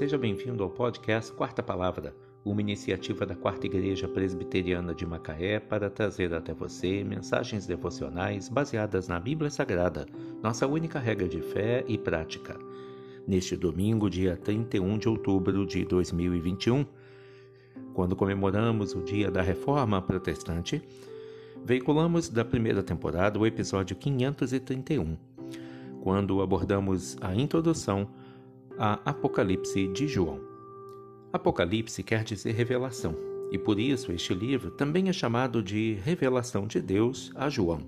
seja bem-vindo ao podcast Quarta Palavra, uma iniciativa da Quarta Igreja Presbiteriana de Macaé para trazer até você mensagens devocionais baseadas na Bíblia Sagrada, nossa única regra de fé e prática. Neste domingo, dia 31 de outubro de 2021, quando comemoramos o Dia da Reforma Protestante, veiculamos da primeira temporada o episódio 531, quando abordamos a introdução a Apocalipse de João. Apocalipse quer dizer revelação, e por isso este livro também é chamado de Revelação de Deus a João,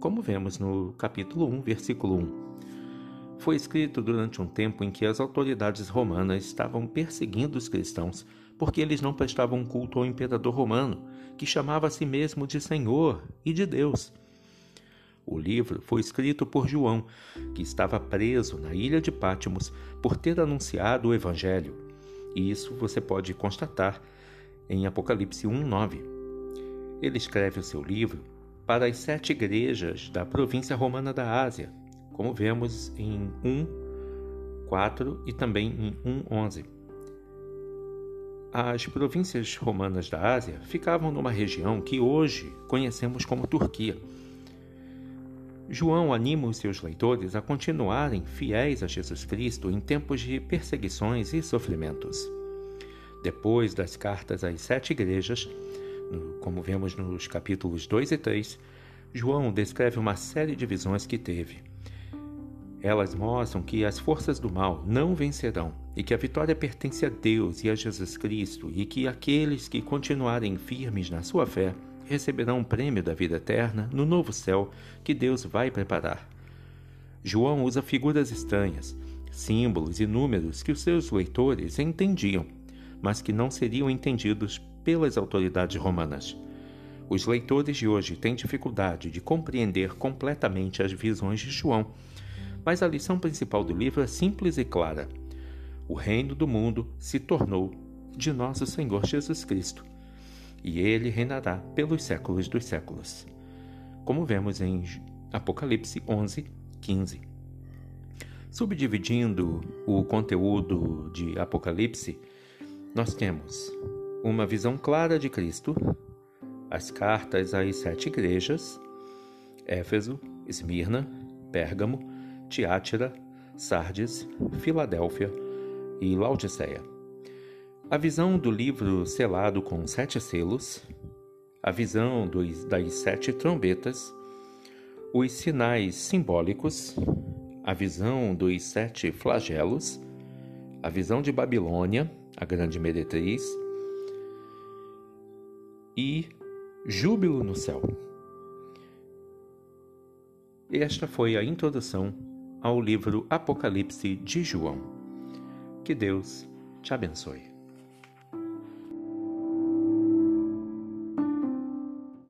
como vemos no capítulo 1, versículo 1. Foi escrito durante um tempo em que as autoridades romanas estavam perseguindo os cristãos porque eles não prestavam culto ao imperador romano, que chamava a si mesmo de Senhor e de Deus. O livro foi escrito por João, que estava preso na ilha de Pátimos por ter anunciado o Evangelho. E isso você pode constatar em Apocalipse 1:9. Ele escreve o seu livro para as sete igrejas da província romana da Ásia, como vemos em 1:4 e também em 1:11. As províncias romanas da Ásia ficavam numa região que hoje conhecemos como Turquia João anima os seus leitores a continuarem fiéis a Jesus Cristo em tempos de perseguições e sofrimentos. Depois das cartas às sete igrejas, como vemos nos capítulos 2 e 3, João descreve uma série de visões que teve. Elas mostram que as forças do mal não vencerão e que a vitória pertence a Deus e a Jesus Cristo e que aqueles que continuarem firmes na sua fé receberão um prêmio da vida eterna no novo céu que Deus vai preparar. João usa figuras estranhas, símbolos e números que os seus leitores entendiam, mas que não seriam entendidos pelas autoridades romanas. Os leitores de hoje têm dificuldade de compreender completamente as visões de João, mas a lição principal do livro é simples e clara. O reino do mundo se tornou de nosso Senhor Jesus Cristo e ele reinará pelos séculos dos séculos. Como vemos em Apocalipse 11, 15. Subdividindo o conteúdo de Apocalipse, nós temos uma visão clara de Cristo, as cartas às sete igrejas, Éfeso, Esmirna, Pérgamo, Tiátira, Sardes, Filadélfia e Laodiceia a visão do livro selado com sete selos, a visão dos, das sete trombetas, os sinais simbólicos, a visão dos sete flagelos, a visão de Babilônia, a grande meretriz, e júbilo no céu. Esta foi a introdução ao livro Apocalipse de João. Que Deus te abençoe.